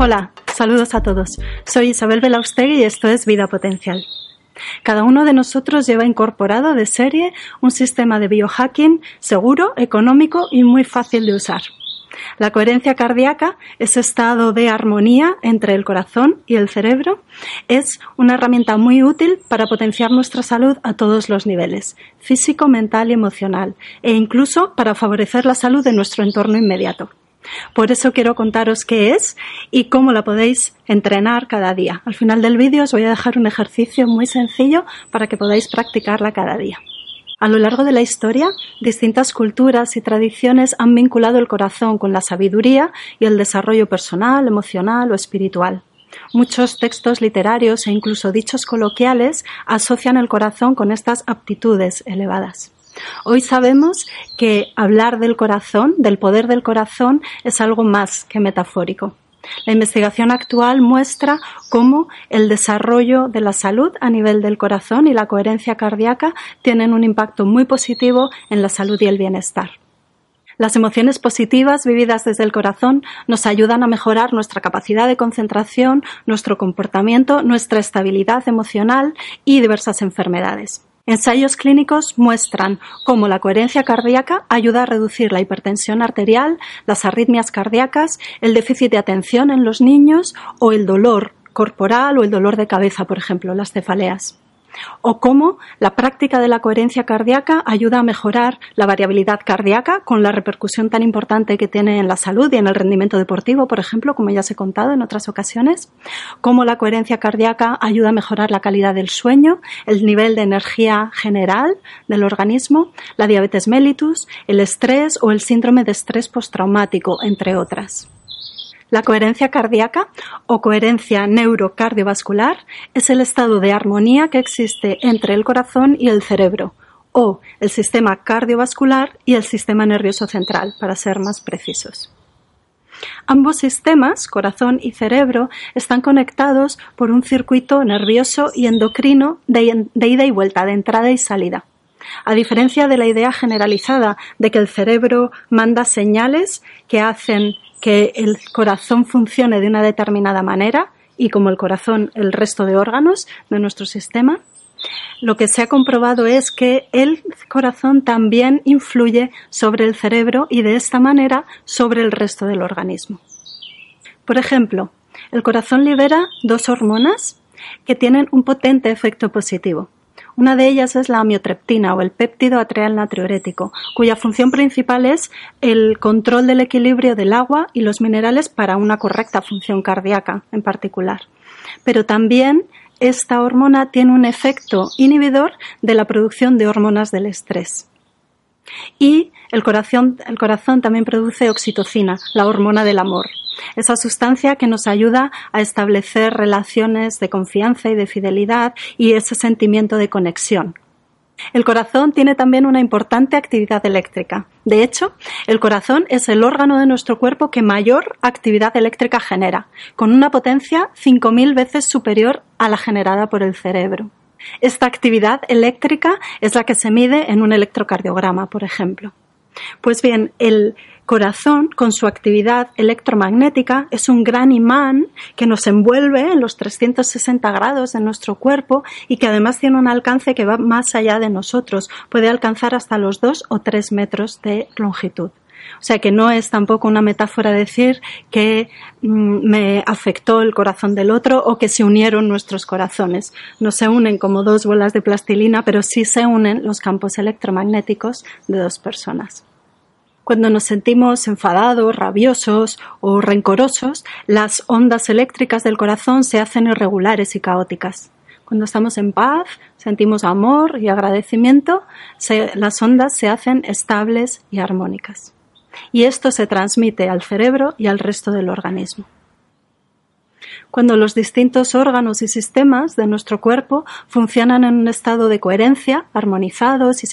Hola, saludos a todos. Soy Isabel Belaustegui y esto es Vida Potencial. Cada uno de nosotros lleva incorporado de serie un sistema de biohacking seguro, económico y muy fácil de usar. La coherencia cardíaca, ese estado de armonía entre el corazón y el cerebro, es una herramienta muy útil para potenciar nuestra salud a todos los niveles, físico, mental y emocional, e incluso para favorecer la salud de nuestro entorno inmediato. Por eso quiero contaros qué es y cómo la podéis entrenar cada día. Al final del vídeo os voy a dejar un ejercicio muy sencillo para que podáis practicarla cada día. A lo largo de la historia, distintas culturas y tradiciones han vinculado el corazón con la sabiduría y el desarrollo personal, emocional o espiritual. Muchos textos literarios e incluso dichos coloquiales asocian el corazón con estas aptitudes elevadas. Hoy sabemos que hablar del corazón, del poder del corazón, es algo más que metafórico. La investigación actual muestra cómo el desarrollo de la salud a nivel del corazón y la coherencia cardíaca tienen un impacto muy positivo en la salud y el bienestar. Las emociones positivas vividas desde el corazón nos ayudan a mejorar nuestra capacidad de concentración, nuestro comportamiento, nuestra estabilidad emocional y diversas enfermedades. Ensayos clínicos muestran cómo la coherencia cardíaca ayuda a reducir la hipertensión arterial, las arritmias cardíacas, el déficit de atención en los niños o el dolor corporal o el dolor de cabeza, por ejemplo, las cefaleas o cómo la práctica de la coherencia cardíaca ayuda a mejorar la variabilidad cardíaca con la repercusión tan importante que tiene en la salud y en el rendimiento deportivo, por ejemplo, como ya os he contado en otras ocasiones, cómo la coherencia cardíaca ayuda a mejorar la calidad del sueño, el nivel de energía general del organismo, la diabetes mellitus, el estrés o el síndrome de estrés postraumático, entre otras. La coherencia cardíaca o coherencia neurocardiovascular es el estado de armonía que existe entre el corazón y el cerebro, o el sistema cardiovascular y el sistema nervioso central, para ser más precisos. Ambos sistemas, corazón y cerebro, están conectados por un circuito nervioso y endocrino de, ida y vuelta, de entrada y salida. A diferencia de la idea generalizada de que el cerebro manda señales que hacen que el corazón funcione de una determinada manera y como el corazón el resto de órganos de nuestro sistema, lo que se ha comprobado es que el corazón también influye sobre el cerebro y de esta manera sobre el resto del organismo. Por ejemplo, el corazón libera dos hormonas que tienen un potente efecto positivo. Una de ellas es la amiotreptina o el péptido atrial natriurético, cuya función principal es el control del equilibrio del agua y los minerales para una correcta función cardíaca en particular. Pero también esta hormona tiene un efecto inhibidor de la producción de hormonas del estrés. Y el corazón, el corazón también produce oxitocina, la hormona del amor esa sustancia que nos ayuda a establecer relaciones de confianza y de fidelidad y ese sentimiento de conexión. El corazón tiene también una importante actividad eléctrica. De hecho, el corazón es el órgano de nuestro cuerpo que mayor actividad eléctrica genera, con una potencia 5.000 veces superior a la generada por el cerebro. Esta actividad eléctrica es la que se mide en un electrocardiograma, por ejemplo. Pues bien, el corazón, con su actividad electromagnética, es un gran imán que nos envuelve en los 360 grados de nuestro cuerpo y que además tiene un alcance que va más allá de nosotros. Puede alcanzar hasta los 2 o 3 metros de longitud. O sea que no es tampoco una metáfora decir que mm, me afectó el corazón del otro o que se unieron nuestros corazones. No se unen como dos bolas de plastilina, pero sí se unen los campos electromagnéticos de dos personas. Cuando nos sentimos enfadados, rabiosos o rencorosos, las ondas eléctricas del corazón se hacen irregulares y caóticas. Cuando estamos en paz, sentimos amor y agradecimiento, las ondas se hacen estables y armónicas. Y esto se transmite al cerebro y al resto del organismo cuando los distintos órganos y sistemas de nuestro cuerpo funcionan en un estado de coherencia, armonizados y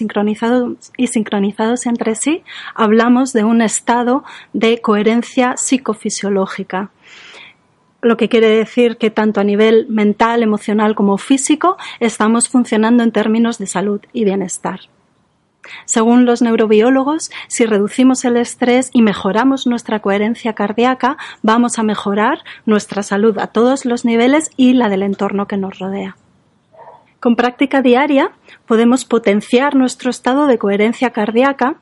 sincronizados, entre sí, hablamos de un estado de coherencia psicofisiológica lo que quiere decir que tanto a nivel mental, emocional como físico estamos funcionando en términos de salud y bienestar. Según los neurobiólogos, si reducimos el estrés y mejoramos nuestra coherencia cardíaca, vamos a mejorar nuestra salud a todos los niveles y la del entorno que nos rodea. Con práctica diaria podemos potenciar nuestro estado de coherencia cardíaca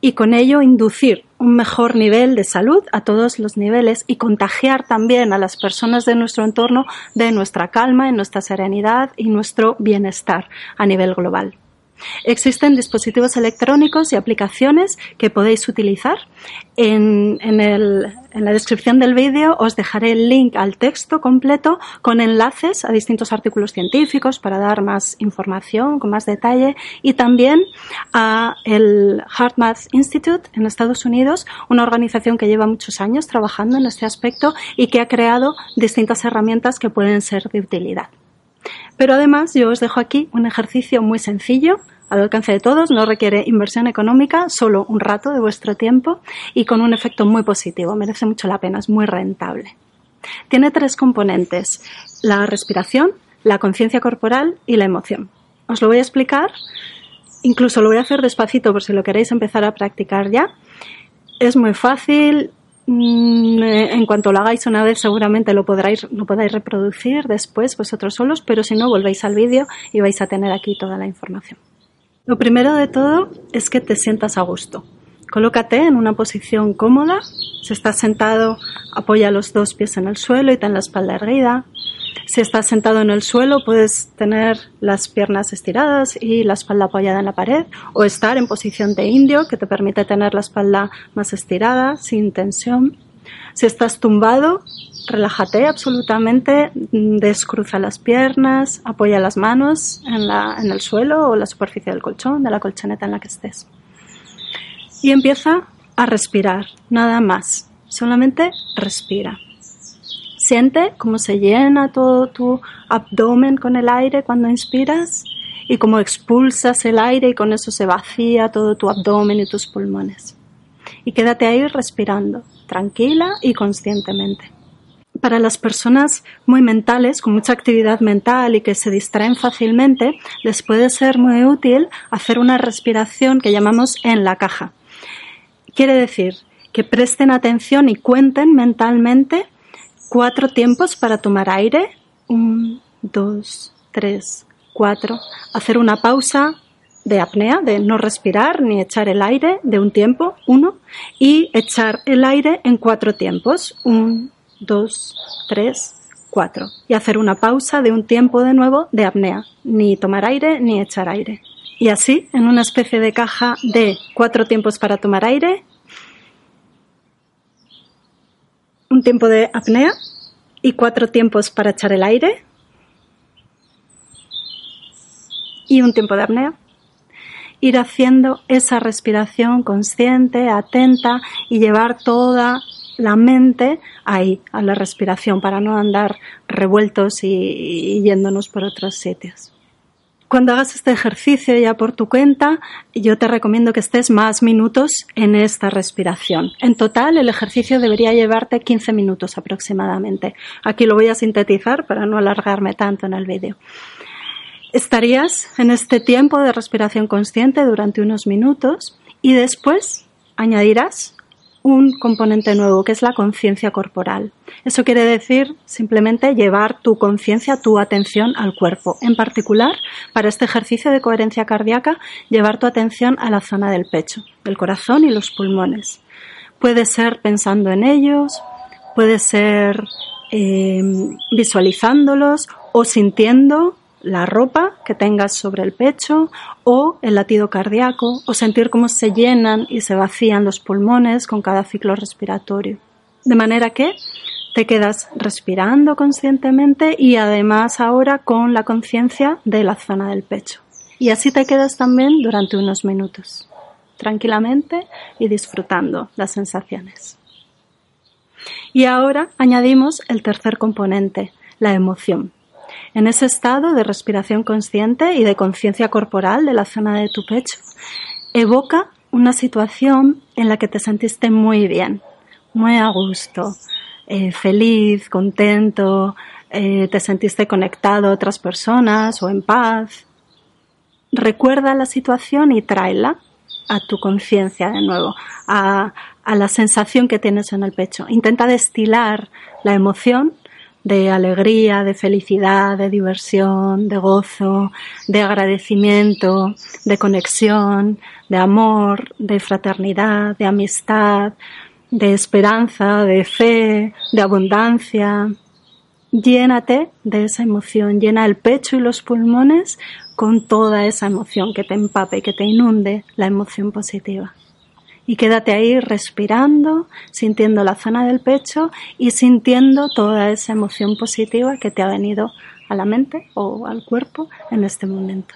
y con ello inducir un mejor nivel de salud a todos los niveles y contagiar también a las personas de nuestro entorno de nuestra calma, en nuestra serenidad y nuestro bienestar a nivel global. Existen dispositivos electrónicos y aplicaciones que podéis utilizar. En, la descripción del vídeo os dejaré el link al texto completo con enlaces a distintos artículos científicos para dar más información con más detalle y también a el HeartMath Institute en Estados Unidos, una organización que lleva muchos años trabajando en este aspecto y que ha creado distintas herramientas que pueden ser de utilidad. Pero además yo os dejo aquí un ejercicio muy sencillo, al alcance de todos, no requiere inversión económica, solo un rato de vuestro tiempo y con un efecto muy positivo, merece mucho la pena, es muy rentable. Tiene tres componentes, la respiración, la conciencia corporal y la emoción. Os lo voy a explicar, incluso lo voy a hacer despacito por si lo queréis empezar a practicar ya. Es muy fácil, en cuanto lo hagáis una vez seguramente lo podréis, lo podáis reproducir después vosotros solos, pero si no volvéis al vídeo y vais a tener aquí toda la información. Lo primero de todo es que te sientas a gusto. Colócate en una posición cómoda. Si estás sentado, apoya los dos pies en el suelo y ten la espalda erguida. Si estás sentado en el suelo, puedes tener las piernas estiradas y la espalda apoyada en la pared o estar en posición de indio, que te permite tener la espalda más estirada, sin tensión. Si estás tumbado, relájate absolutamente, descruza las piernas, apoya las manos en, la, en el suelo o la superficie del colchón, de la colchoneta en la que estés. Y empieza a respirar, nada más. Solamente respira. Siente cómo se llena todo tu abdomen con el aire cuando inspiras y cómo expulsas el aire y con eso se vacía todo tu abdomen y tus pulmones. Y quédate ahí respirando, tranquila y conscientemente. Para las personas muy mentales, con mucha actividad mental y que se distraen fácilmente, les puede ser muy útil hacer una respiración que llamamos en la caja. Quiere decir que presten atención y cuenten mentalmente cuatro tiempos para tomar aire. Un, dos, tres, cuatro. Hacer una pausa de apnea, de no respirar ni echar el aire de un tiempo, uno. Y echar el aire en cuatro tiempos. Un, dos, tres, cuatro. Y hacer una pausa de un tiempo de nuevo de apnea. Ni tomar aire ni echar aire. Y así, en una especie de caja de cuatro tiempos para tomar aire, un tiempo de apnea y cuatro tiempos para echar el aire y un tiempo de apnea. Ir haciendo esa respiración consciente, atenta y llevar toda la mente ahí, a la respiración, para no andar revueltos y, yéndonos por otros sitios. Cuando hagas este ejercicio ya por tu cuenta, yo te recomiendo que estés más minutos en esta respiración. En total, el ejercicio debería llevarte 15 minutos aproximadamente. Aquí lo voy a sintetizar para no alargarme tanto en el vídeo. Estarías en este tiempo de respiración consciente durante unos minutos y después añadirás un componente nuevo, que es la conciencia corporal. Eso quiere decir simplemente llevar tu conciencia, tu atención al cuerpo. En particular, para este ejercicio de coherencia cardíaca, llevar tu atención a la zona del pecho, el corazón y los pulmones. Puede ser pensando en ellos, puede ser eh, visualizándolos o sintiendo la ropa que tengas sobre el pecho o el latido cardíaco o sentir cómo se llenan y se vacían los pulmones con cada ciclo respiratorio. De manera que te quedas respirando conscientemente y además ahora con la conciencia de la zona del pecho. Y así te quedas también durante unos minutos, tranquilamente y disfrutando las sensaciones. Y ahora añadimos el tercer componente, la emoción. En ese estado de respiración consciente y de conciencia corporal de la zona de tu pecho, evoca una situación en la que te sentiste muy bien, muy a gusto, eh, feliz, contento, eh, te sentiste conectado a otras personas o en paz. Recuerda la situación y tráela a tu conciencia de nuevo, a, a la sensación que tienes en el pecho. Intenta destilar la emoción de alegría, de felicidad, de diversión, de gozo, de agradecimiento, de conexión, de amor, de fraternidad, de amistad, de esperanza, de fe, de abundancia. Llénate de esa emoción, llena el pecho y los pulmones con toda esa emoción que te empape, que te inunde la emoción positiva y quédate ahí respirando, sintiendo la zona del pecho y sintiendo toda esa emoción positiva que te ha venido a la mente o al cuerpo en este momento.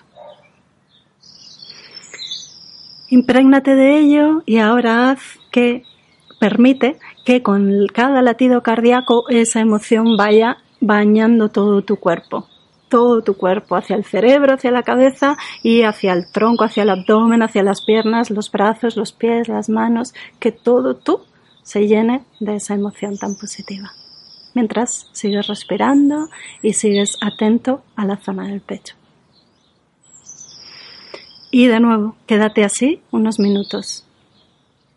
Imprégnate de ello y ahora haz que permite que con cada latido cardíaco esa emoción vaya bañando todo tu cuerpo todo tu cuerpo, hacia el cerebro, hacia la cabeza y hacia el tronco, hacia el abdomen, hacia las piernas, los brazos, los pies, las manos, que todo tú se llene de esa emoción tan positiva. Mientras sigues respirando y sigues atento a la zona del pecho. Y de nuevo, quédate así unos minutos.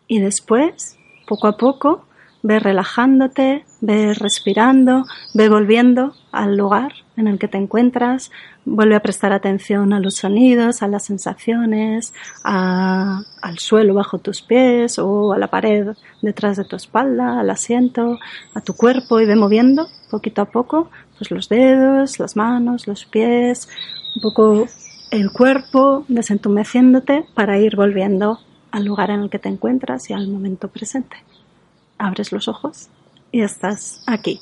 Y después, poco a poco, ve relajándote, ve respirando, ve volviendo al lugar en el que te encuentras, vuelve a prestar atención a los sonidos, a las sensaciones, al suelo bajo tus pies o a la pared detrás de tu espalda, al asiento, a tu cuerpo y ve moviendo poquito a poco pues los dedos, las manos, los pies, un poco el cuerpo, desentumeciéndote para ir volviendo al lugar en el que te encuentras y al momento presente abres los ojos y estás aquí.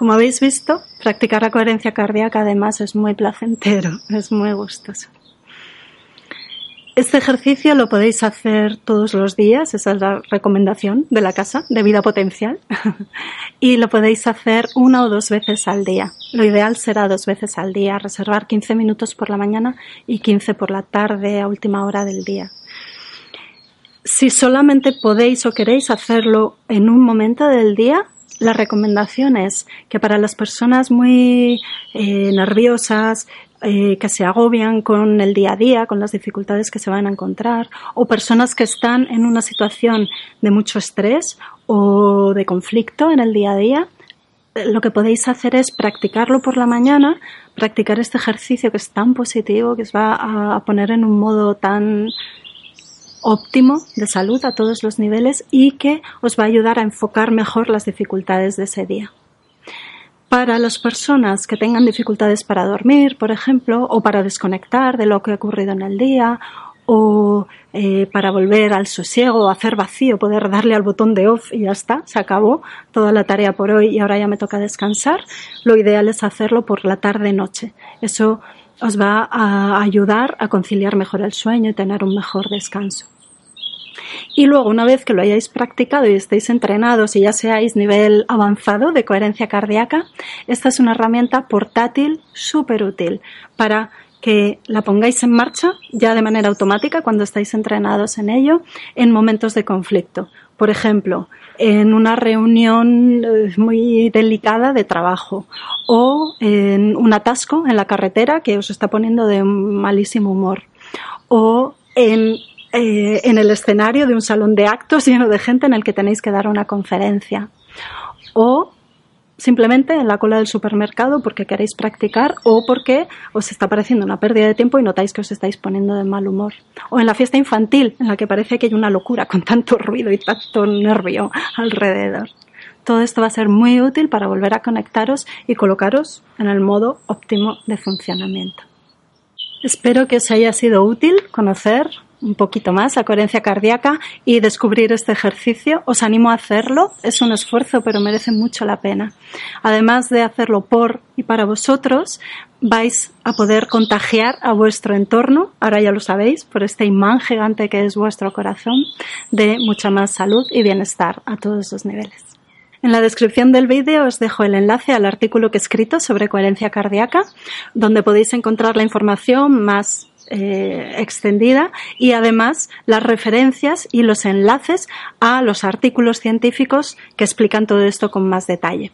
Como habéis visto, practicar la coherencia cardíaca además es muy placentero, es muy gustoso. Este ejercicio lo podéis hacer todos los días, esa es la recomendación de la casa de vida potencial, y lo podéis hacer una o dos veces al día. Lo ideal será dos veces al día, reservar 15 minutos por la mañana y 15 por la tarde a última hora del día si solamente podéis o queréis hacerlo en un momento del día, la recomendación es que para las personas muy eh, nerviosas, eh, que se agobian con el día a día, con las dificultades que se van a encontrar, o personas que están en una situación de mucho estrés o de conflicto en el día a día, eh, lo que podéis hacer es practicarlo por la mañana, practicar este ejercicio que es tan positivo, que os va a poner en un modo tan óptimo de salud a todos los niveles y que os va a ayudar a enfocar mejor las dificultades de ese día. Para las personas que tengan dificultades para dormir, por ejemplo, o para desconectar de lo que ha ocurrido en el día, o eh, para volver al sosiego, hacer vacío, poder darle al botón de off y ya está, se acabó toda la tarea por hoy y ahora ya me toca descansar, lo ideal es hacerlo por la tarde-noche. Eso os va a ayudar a conciliar mejor el sueño y tener un mejor descanso. Y luego, una vez que lo hayáis practicado y estéis entrenados y ya seáis nivel avanzado de coherencia cardíaca, esta es una herramienta portátil súper útil para que la pongáis en marcha ya de manera automática cuando estáis entrenados en ello en momentos de conflicto. Por ejemplo, en una reunión eh, muy delicada de trabajo o en un atasco en la carretera que os está poniendo de malísimo humor o en, eh, el escenario de un salón de actos lleno de gente en el que tenéis que dar una conferencia o simplemente en la cola del supermercado porque queréis practicar o porque os está pareciendo una pérdida de tiempo y notáis que os estáis poniendo de mal humor. O en la fiesta infantil, en la que parece que hay una locura con tanto ruido y tanto nervio alrededor. Todo esto va a ser muy útil para volver a conectaros y colocaros en el modo óptimo de funcionamiento. Espero que os haya sido útil conocer un poquito más la coherencia cardíaca y descubrir este ejercicio. Os animo a hacerlo. Es un esfuerzo, pero merece mucho la pena. Además de hacerlo por y para vosotros, vais a poder contagiar a vuestro entorno, ahora ya lo sabéis, por este imán gigante que es vuestro corazón, de mucha más salud y bienestar a todos los niveles. En la descripción del vídeo os dejo el enlace al artículo que he escrito sobre coherencia cardíaca, donde podéis encontrar la información más eh, extendida y además las referencias y los enlaces a los artículos científicos que explican todo esto con más detalle.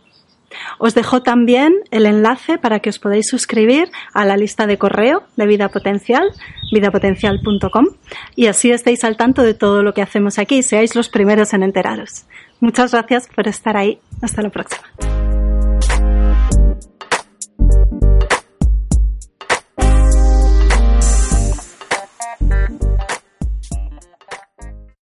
Os dejo también el enlace para que os podáis suscribir a la lista de correo de Vida Potencial, vidapotencial.com, y así estéis al tanto de todo lo que hacemos aquí, seáis los primeros en enteraros. Muchas gracias por estar ahí. Hasta la próxima.